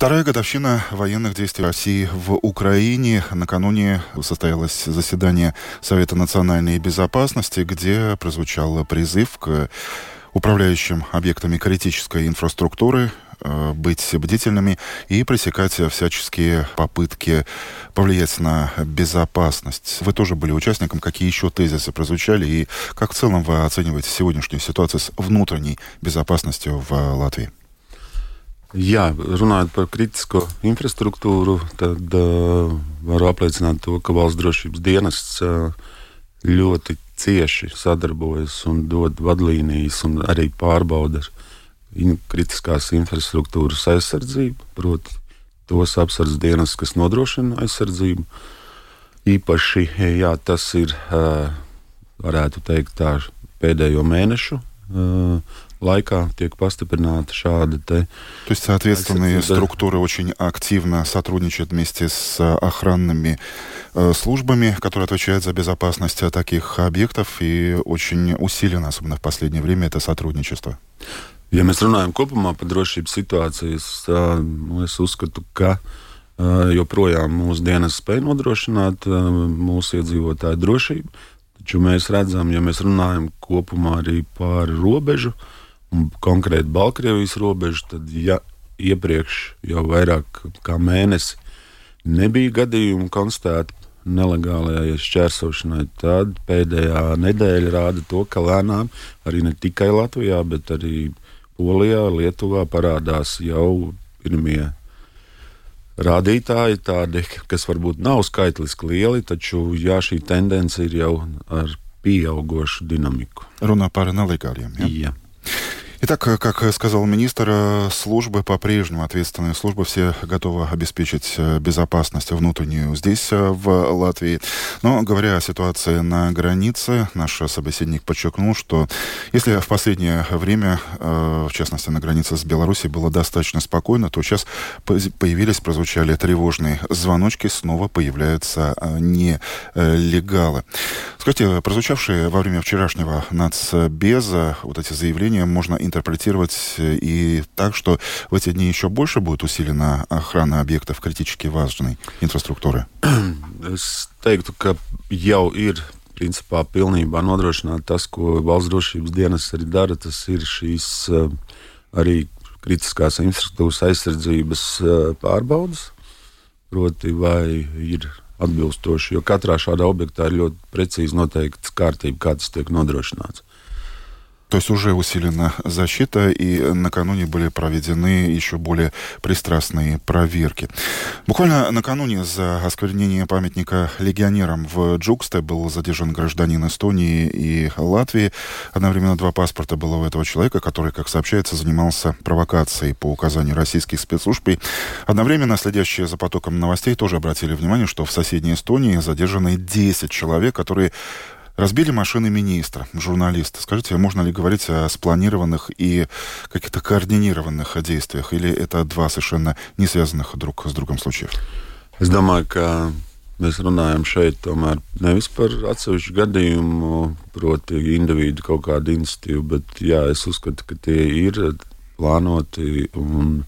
Вторая годовщина военных действий России в Украине. Накануне состоялось заседание Совета национальной безопасности, где прозвучал призыв к управляющим объектами критической инфраструктуры э, быть бдительными и пресекать всяческие попытки повлиять на безопасность. Вы тоже были участником. Какие еще тезисы прозвучали? И как в целом вы оцениваете сегодняшнюю ситуацию с внутренней безопасностью в Латвии? Jā, runājot par kritisko infrastruktūru, tad uh, varu apliecināt to, ka valsts drošības dienests uh, ļoti cieši sadarbojas un dod vadlīnijas un arī pārbauda in kritiskās infrastruktūras aizsardzību, proti, tos apsardzes dienas, kas nodrošina aizsardzību. Īpaši jā, tas ir, uh, varētu teikt, tā pēdējo mēnešu laikā tiek pastiprināta шада. То есть, соответственные структуры очень активно сотрудничают вместе с охранными э, службами, которые отвечают за безопасность таких объектов, и очень усилено, особенно в последнее время, это сотрудничество. Ja mēs runājam kopumā par drošības situāciju, nu, es uzskatu, ka joprojām mūsu dienas spēj nodrošināt mūsu iedzīvotāju drošību. Taču mēs redzam, ja mēs runājam kopumā arī par robežu, uh, un konkrēti Baltkrievijas robežu, tad ja iepriekš jau vairāk kā mēnesi nebija gadījumu konstatēti nelegālajai šķērsošanai, tad pēdējā nedēļa rāda to, ka lēnām arī ne tikai Latvijā, bet arī Polijā, Lietuvā parādās jau pirmie rādītāji, tādi, kas varbūt nav skaitliski lieli, taču jā, šī tendence ir jau ar pieaugušu dinamiku. Runā par nelegāliem. Ja? Jā. Итак, как сказал министр, службы по-прежнему, ответственные службы, все готовы обеспечить э, безопасность внутреннюю здесь, э, в Латвии. Но говоря о ситуации на границе, наш собеседник подчеркнул, что если в последнее время, э, в частности на границе с Беларусью, было достаточно спокойно, то сейчас появились, прозвучали тревожные звоночки, снова появляются нелегалы. Скажите, прозвучавшие во время вчерашнего нацбеза вот эти заявления можно интерпретировать э, и так, что в эти дни еще больше будет усилена охрана объектов критически важной инфраструктуры? Es teiktu, ka jau ir principā pilnībā nodrošināta tas, ko valsts drošības dienas arī dara. Tas ir šīs uh, arī kritiskās infrastruktūras aizsardzības uh, pārbaudas. Proti, vai ir atbilstoši, jo katrā šādā objektā ir ļoti precīzi noteikts kārtība, kā tas tiek nodrošināts. То есть уже усилена защита, и накануне были проведены еще более пристрастные проверки. Буквально накануне за осквернение памятника легионерам в Джуксте был задержан гражданин Эстонии и Латвии. Одновременно два паспорта было у этого человека, который, как сообщается, занимался провокацией по указанию российских спецслужб. И одновременно следящие за потоком новостей тоже обратили внимание, что в соседней Эстонии задержаны 10 человек, которые Разбили машины министра, журналиста. Скажите, можно ли говорить о спланированных и каких-то координированных действиях? Или это два совершенно не связанных друг с другом случаев? Es domāju, ka mēs runājam šeit tomēr nevis par atsevišķu gadījumu, proti, individu kaut kādu iniciatīvu, bet jā, es uzskatu, ka tie ir plānoti un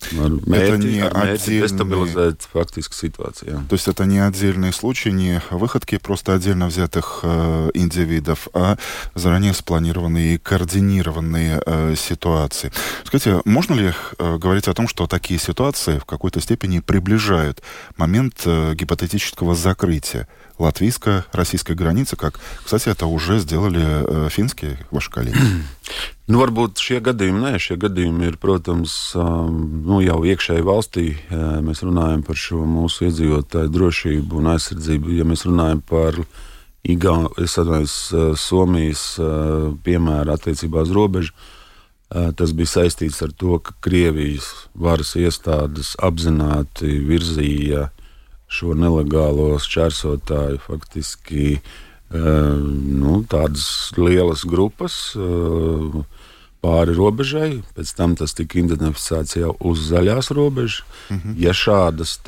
это не отдельные... фактически ситуацию. То есть это не отдельные случаи, не выходки просто отдельно взятых э, индивидов, а заранее спланированные и координированные э, ситуации. Скажите, можно ли э, говорить о том, что такие ситуации в какой-то степени приближают момент э, гипотетического закрытия латвийско-российской границы, как, кстати, это уже сделали э, финские ваши коллеги? Nu, varbūt šie gadījumi, nē, šie gadījumi ir, protams, nu, jau iekšēji valstī. Mēs runājam par šo mūsu iedzīvotāju drošību un aizsardzību. Ja mēs runājam par Igā, atvainojos, Somijas piemēru attiecībā uz robežu, tas bija saistīts ar to, ka Krievijas varas iestādes apzināti virzīja šo nelegālo šķērsotāju faktiski nu, tādas lielas grupas pāri robežai, pēc tam tas tika identificēts jau uz zaļās robežas. Mm -hmm. Ja šādas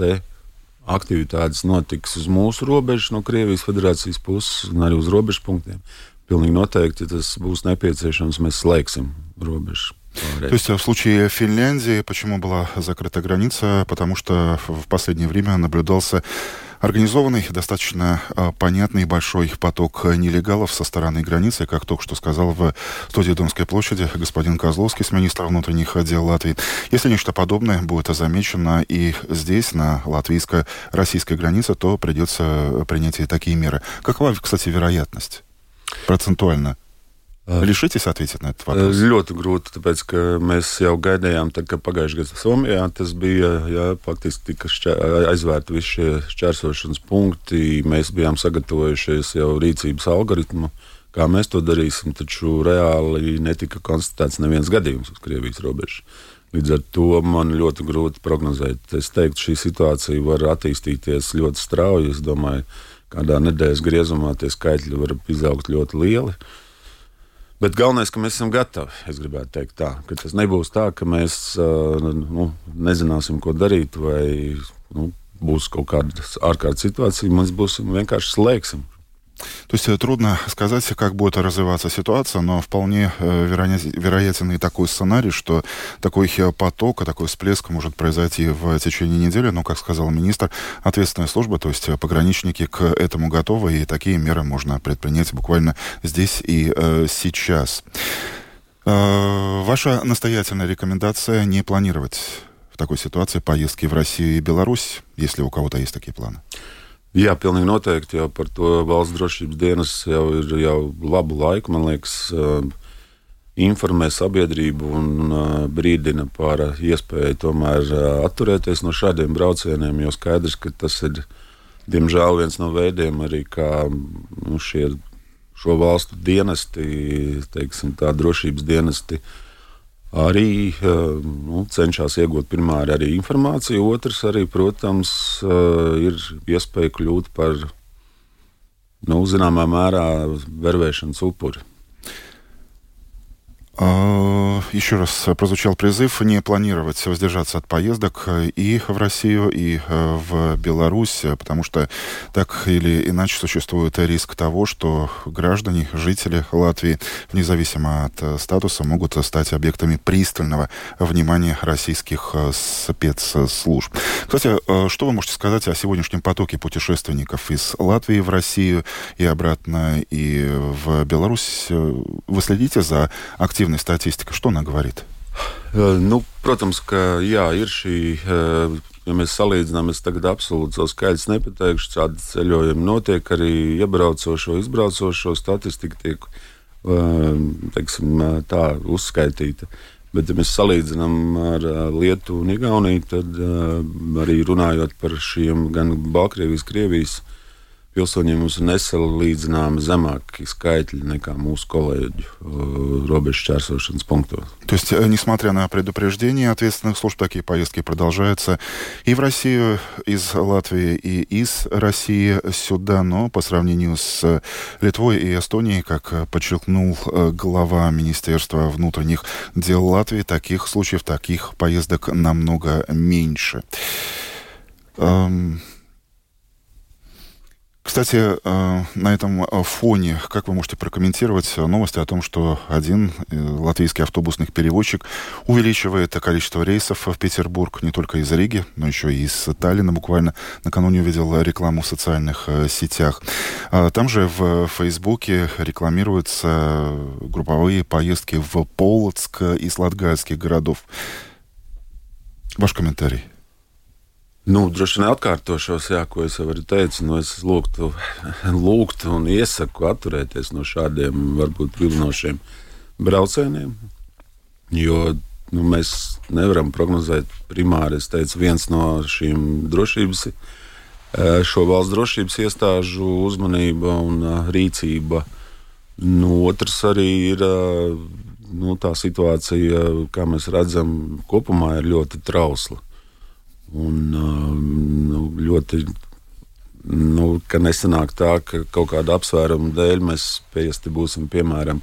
aktivitātes notiks uz mūsu robežas, no Krievijas federācijas puses un arī uz robežu punktiem, pilnīgi noteikti, ja tas būs nepieciešams, mēs slēgsim robežu То есть в случае Финляндии почему была закрыта граница? Потому что в последнее время наблюдался Организованный, достаточно а, понятный большой поток нелегалов со стороны границы, как только что сказал в студии Домской площади господин Козловский, с министра внутренних дел Латвии. Если нечто подобное будет замечено и здесь, на латвийско-российской границе, то придется принять и такие меры. Какова, кстати, вероятность процентуально? Лишитесь ответить на этот вопрос? Ļoti grūti, tāpēc, ka mēs jau gaidījām, tad, kad pagājušajā gadā Somijā tas bija, jā, faktiski tika aizvērti visi šie šķērsošanas punkti. Mēs bijām sagatavojušies jau rīcības algoritmu, kā mēs to darīsim, taču reāli netika konstatēts neviens gadījums uz Krievijas robežas. Līdz ar to man ļoti grūti prognozēt. Es teiktu, šī situācija var attīstīties ļoti strauji. Es domāju, kādā nedēļas griezumā tie skaitļi var izaugt ļoti lieli. Uh, Bet galvenais, ka mēs esam gatavi. Es gribētu teikt, tā, ka tas nebūs tā, ka mēs nu, nezināsim, ko darīt, vai nu, būs kaut kāda ārkārtas situācija. Mēs būsim vienkārši slēgsim То есть э, трудно сказать, как будет развиваться ситуация, но вполне э, вероятен и такой сценарий, что такой э, поток, такой всплеск может произойти в течение недели. Но, как сказал министр, ответственная служба, то есть пограничники к этому готовы, и такие меры можно предпринять буквально здесь и сейчас. Ваша настоятельная рекомендация не планировать в такой ситуации поездки в Россию и Беларусь, если у кого-то есть такие планы? Jā, pilnīgi noteikti. Jau par to valsts drošības dienas jau ir jau labu laiku, man liekas, informē sabiedrību un brīdina par iespēju tomēr atturēties no šādiem braucieniem. Jo skaidrs, ka tas ir diemžēl viens no veidiem, arī kā nu, šie, šo valstu dienesti, teiksim, tā drošības dienesti. Uh, arī nu, cenšas iegūt pirmā arī informāciju, otrs arī, protams, ir iespēja kļūt par nu, zināmā mērā vervēšanas upuri. А, еще раз прозвучал призыв не планировать воздержаться от поездок и в Россию, и э, в Беларусь, потому что так или иначе существует риск того, что граждане, жители Латвии, независимо от э, статуса, могут стать объектами пристального внимания российских э, спецслужб. Кстати, что вы можете сказать о сегодняшнем потоке путешественников из Латвии в Россию и обратно, и в Беларусь? Вы следите за активностью активной статистика, что она говорит? Nu, protams, ka jā, ir šī, ja mēs salīdzinām, es tagad absolūti savu skaidrs nepateikšu, kāda ceļojuma notiek, arī iebraucošo, izbraucošo statistika tiek teiksim, tā uzskaitīta. Bet, ja mēs salīdzinām ar Lietuvu un Igauniju, tad arī runājot par šiem gan Baltkrievijas, Krievijas pilsoņiem mums ir nesalīdzināmi zemāki skaitļи nekā mūsu коллеги рубеж чарсовшинс пунктов. То есть, э, несмотря на предупреждение ответственных служб, такие поездки продолжаются и в Россию из Латвии, и из России сюда, но по сравнению с Литвой и Эстонией, как подчеркнул э, глава Министерства внутренних дел Латвии, таких случаев, таких поездок намного меньше. Эм... Кстати, э, на этом э, фоне, как вы можете прокомментировать новости о том, что один э, латвийский автобусный перевозчик увеличивает количество рейсов в Петербург не только из Риги, но еще и из Таллина. Буквально накануне увидел рекламу в социальных сетях. А там же в Фейсбуке рекламируются групповые поездки в Полоцк из латгальских городов. Ваш комментарий. Nu, droši vien atkārtošos, jā, ko es jau teicu. Nu, es lūgtu, lūgtu un iesaku atturēties no šādiem varbūt vilinošiem braucieniem. Jo nu, mēs nevaram prognozēt primāri. Es teicu, viens no šīm drošības, eh, šo valsts drošības iestāžu uzmanība un eh, rīcība. Nu, otrs arī ir eh, nu, tā situācija, kā mēs redzam, kopumā ir ļoti trausla. Un, nu, ļoti nu, ka nesanāk tā, ka kaut kāda apsvēruma dēļ mēs spiesti būsim, piemēram,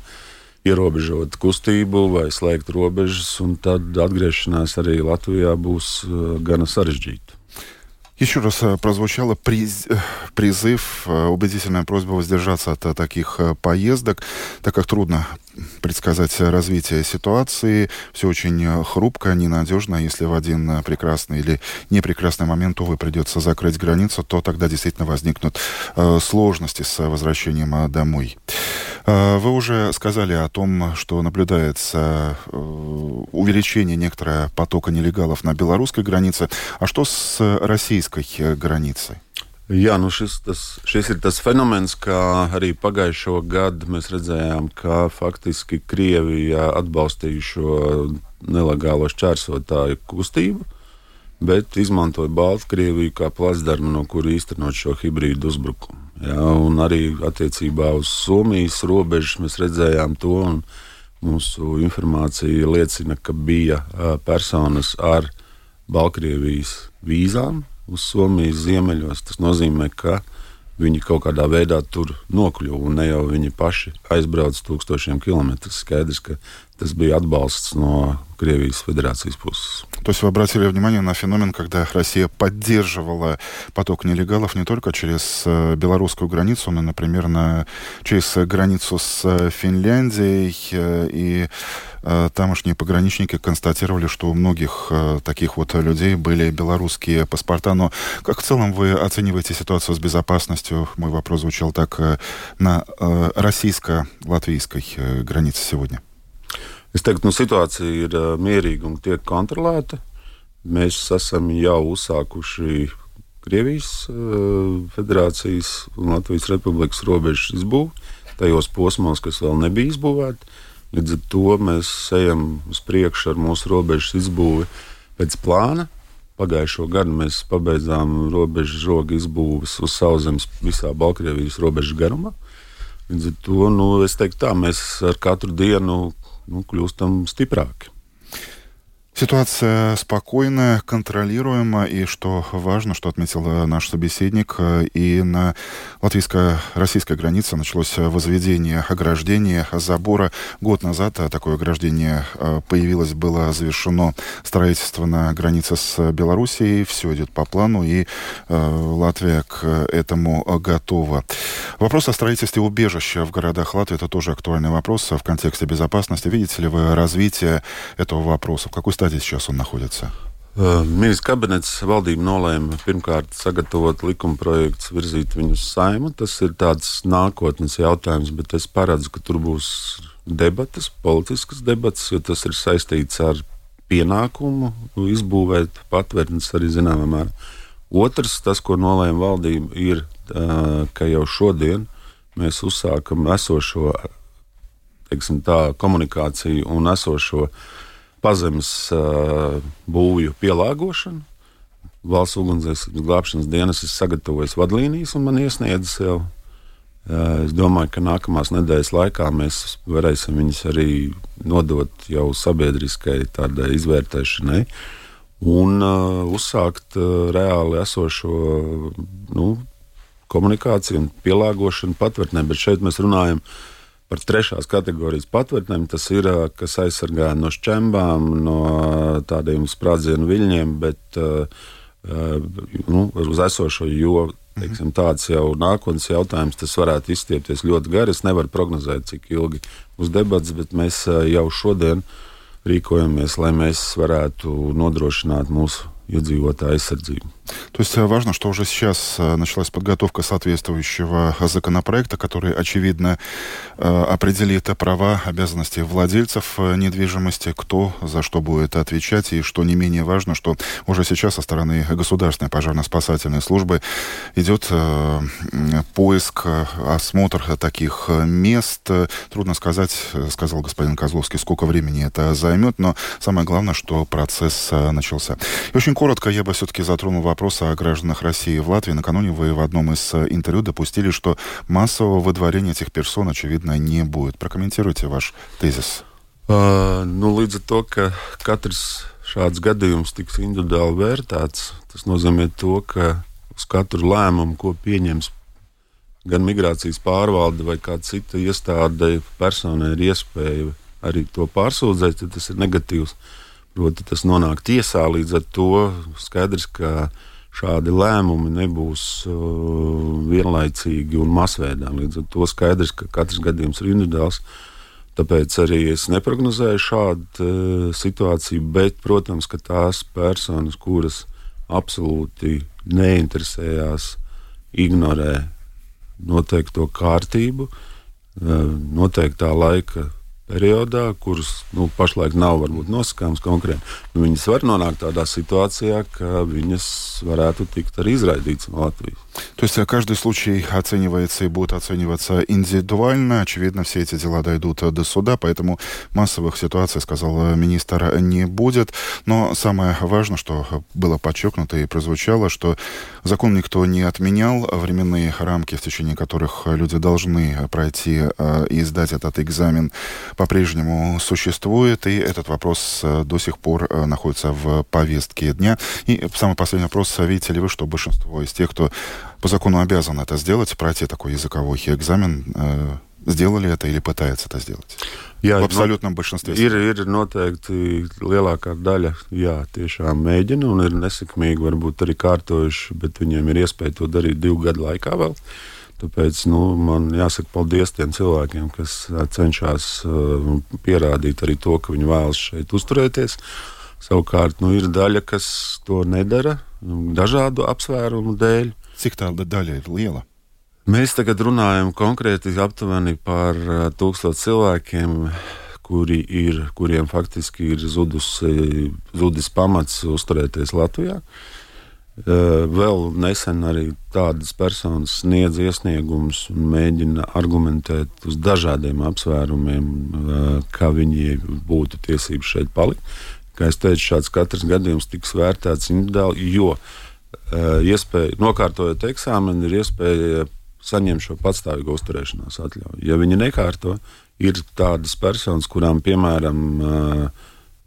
ierobežot kustību vai slēgt robežas, un tad atgriešanās arī Latvijā būs gana sarežģīta. Еще раз э, прозвучало приз, э, призыв, э, убедительная просьба воздержаться от таких поездок, так как трудно предсказать развитие ситуации. Все очень хрупко, ненадежно. Если в один прекрасный или непрекрасный момент, увы, придется закрыть границу, то тогда действительно возникнут сложности с возвращением домой. Э, вы уже сказали о том, что наблюдается э, увеличение некоторого потока нелегалов на белорусской границе. А что с российской э, границей? Jā, nu šis, tas, šis ir tas fenomens, kā arī pagājušo gadu mēs redzējām, ka faktiski Krievija atbalstīja šo nelegālo šķērsotāju kustību, bet izmantoja Baltkrieviju kā plasdarmu, no kura īstenot šo hibrīdu uzbrukumu. Jā, un arī attiecībā uz Somijas robežu mēs redzējām to, un mūsu informācija liecina, ka bija personas ar Baltkrievijas vīzām, uz Somijas ziemeļos. Tas nozīmē, ka viņi kaut kādā veidā tur nokļuva, un ne jau viņi paši aizbrauca tūkstošiem kilometru. Skaidrs, ka tas bija atbalsts no Кривийской Федерации спуск. То есть вы обратили внимание на феномен, когда Россия поддерживала поток нелегалов не только через э, белорусскую границу, но, например, на, через границу с э, Финляндией. Э, и тамошние пограничники констатировали, что у многих таких вот людей были белорусские паспорта. Но как в целом вы оцениваете ситуацию с безопасностью? Мой вопрос звучал так на российско-латвийской границе сегодня. Es teiktu, nu, situācija ir uh, mierīga un tiek kontrolēta. Mēs esam jau uzsākuši Krievijas uh, Federācijas un Latvijas Republikas robežas izbūvi tajos posmos, kas vēl nebija izbūvēti. Līdz ar to mēs ejam uz priekšu ar mūsu robežas izbūvi pēc plāna. Pagājušo gadu mēs pabeidzām robežu žogu izbūves uz sauszemes visā Baltkrievijas robežas garumā. Līdz ar to nu, es teiktu, tā mēs ar katru dienu nu, kļūstam stiprāki. Ситуация спокойная, контролируема, и что важно, что отметил э, наш собеседник, э, и на латвийско-российской границе началось возведение ограждения, забора. Год назад э, такое ограждение появилось, было завершено строительство на границе с Белоруссией. Все идет по плану, и Латвия к этому готова. Вопрос о строительстве убежища в городах Латвии – это тоже актуальный вопрос в контексте безопасности. Видите ли вы развитие этого вопроса? В какой стадии stadijā сейчас он находится? Ministrs kabinets valdība nolēma pirmkārt sagatavot likuma projektu, virzīt viņu uz saimu. Tas ir tāds nākotnes jautājums, bet es paredzu, ka tur būs debatas, politiskas debatas, jo tas ir saistīts ar pienākumu izbūvēt patvērtnes arī zināmā mērā. Otrs, tas, ko nolēma valdība, ir, ka jau šodien mēs uzsākam esošo teiksim, tā, komunikāciju un esošo uh, pazemes uh, būvju pielāgošanu. Valsts ugunsdzēsības glābšanas dienas ir sagatavojis vadlīnijas un man iesniedzis jau. Uh, es domāju, ka nākamās nedēļas laikā mēs varēsim viņus arī nodot jau sabiedriskai tādai izvērtēšanai un uh, uzsākt uh, reāli esošo nu, komunikāciju un pielāgošanu patvērtnē. Bet šeit mēs runājam par par trešās kategorijas patvērtnēm. Tas ir, kas aizsargā no šķembām, no tādiem sprādzienu viļņiem, bet nu, uz esošo, jo teiksim, tāds jau nākotnes jautājums, tas varētu izstiepties ļoti gari. Es nevaru prognozēt, cik ilgi būs debats, bet mēs jau šodien rīkojamies, lai mēs varētu nodrošināt mūsu iedzīvotāju aizsardzību. То есть э, важно, что уже сейчас э, началась подготовка соответствующего законопроекта, который, очевидно, э, определит права, обязанности владельцев недвижимости, кто за что будет отвечать, и что не менее важно, что уже сейчас со стороны государственной пожарно-спасательной службы идет поиск, осмотр таких мест. Трудно сказать, сказал господин Козловский, сколько времени это займет, но самое главное, что процесс начался. И очень коротко я бы все-таки затронул вопрос вопроса о гражданах России в Латвии. Накануне вы в одном из э, интервью допустили, что массового выдворения этих персон, очевидно, не будет. Прокомментируйте ваш тезис. Uh, nu, līdz ar to, ka katrs šāds gadījums tiks individuāli vērtēts, tas nozīmē to, ka uz katru lēmumu, ko pieņems gan migrācijas pārvalde vai kāda cita iestāde, personai ir iespēja arī to pārsūdzēt, tad tas ir negatīvs. Proti, tas nonāk tiesā līdz ar to skaidrs, ka šādi lēmumi nebūs uh, vienlaicīgi un masveidā. Līdz ar to skaidrs, ka katrs gadījums ir individuāls. Tāpēc arī es neprognozēju šādu uh, situāciju, bet, protams, ka tās personas, kuras absolūti neinteresējās, ignorē noteikto kārtību, uh, noteiktā laika periodā, kuras nu, pašlaik nav varbūt nosakāmas konkrēti, nu, viņas var nonākt tādā situācijā, ka viņas varētu tikt arī izraidītas no Latvijas. То есть каждый случай оценивается и будет оцениваться индивидуально. Очевидно, все эти дела дойдут до суда, поэтому массовых ситуаций, сказал министр, не будет. Но самое важное, что было подчеркнуто и прозвучало, что закон никто не отменял. Временные рамки, в течение которых люди должны пройти и сдать этот экзамен, по-прежнему существует, и этот вопрос э, до сих пор э, находится в повестке дня. И самый последний вопрос. Видите ли вы, что большинство из тех, кто по закону обязан это сделать, пройти такой языковой экзамен, э, сделали это или пытаются это сделать? Jā, в absolūtam большинстве. Ir, ir noteikti lielākā daļa, jā, tiešām mēģina un ir nesekmīgi, varbūt arī kārtojuši, bet viņiem ir iespēja to darīt divu gadu laikā vēl. Uh, Tāpēc nu, man jāsaka paldies tiem cilvēkiem, kas cenšas uh, pierādīt arī to, ka viņi vēlas šeit uzturēties. Savukārt nu, ir daļa, kas to nedara nu, dažādu apsvērumu dēļ. Cik tā daļa ir liela? Mēs tagad runājam konkrēti aptuveni par tūkstošu cilvēkiem, kuri ir, kuriem faktiski ir zudus, zudis pamats uzturēties Latvijā. Uh, vēl nesen arī tādas personas sniedz iesniegumus un mēģina argumentēt uz dažādiem apsvērumiem, kā viņi būtu tiesības šeit palikt. Kā jau teicu, šāds katrs gadījums tiks vērtēts individuāli, jo eh, iespēja, nokārtojot eksāmenu, ir iespēja saņemt šo patstāvīgo uzturēšanās atļauju. Ja viņi nekārto, ir tādas personas, kurām, piemēram,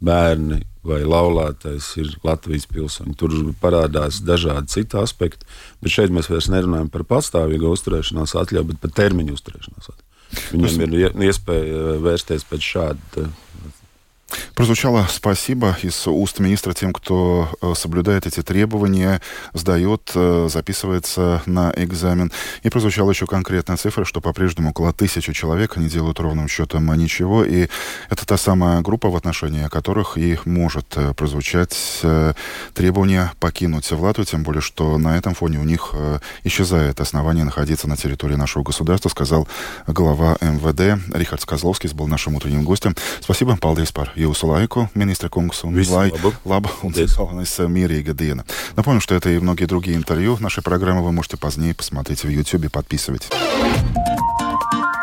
bērni vai laulātais ir Latvijas pilsoņi. Tur parādās dažādi citi aspekti, bet šeit mēs vairs nerunājam par pastāvīgu uzturēšanās atļauju, bet par termiņu uzturēšanās atļauju. Viņam ir iespēja vērsties pēc šāda Прозвучало спасибо из уст министра тем, кто э, соблюдает эти требования, сдает, э, записывается на экзамен. И прозвучала еще конкретная цифра, что по-прежнему около тысячи человек не делают ровным счетом ничего. И это та самая группа, в отношении которых и может э, прозвучать требование покинуть Латвию, тем более, что на этом фоне у них исчезает основание находиться на территории нашего государства, сказал глава МВД Рихард Козловский, был нашим утренним гостем. Спасибо, Палдейс Пар jūsu laiku, министра Кунгс, un lai лаба un galvenais мирīga диена. Напомню, что это и многие другие интервью нашей программы вы можете позднее посмотреть в YouTube, подписывайтесь.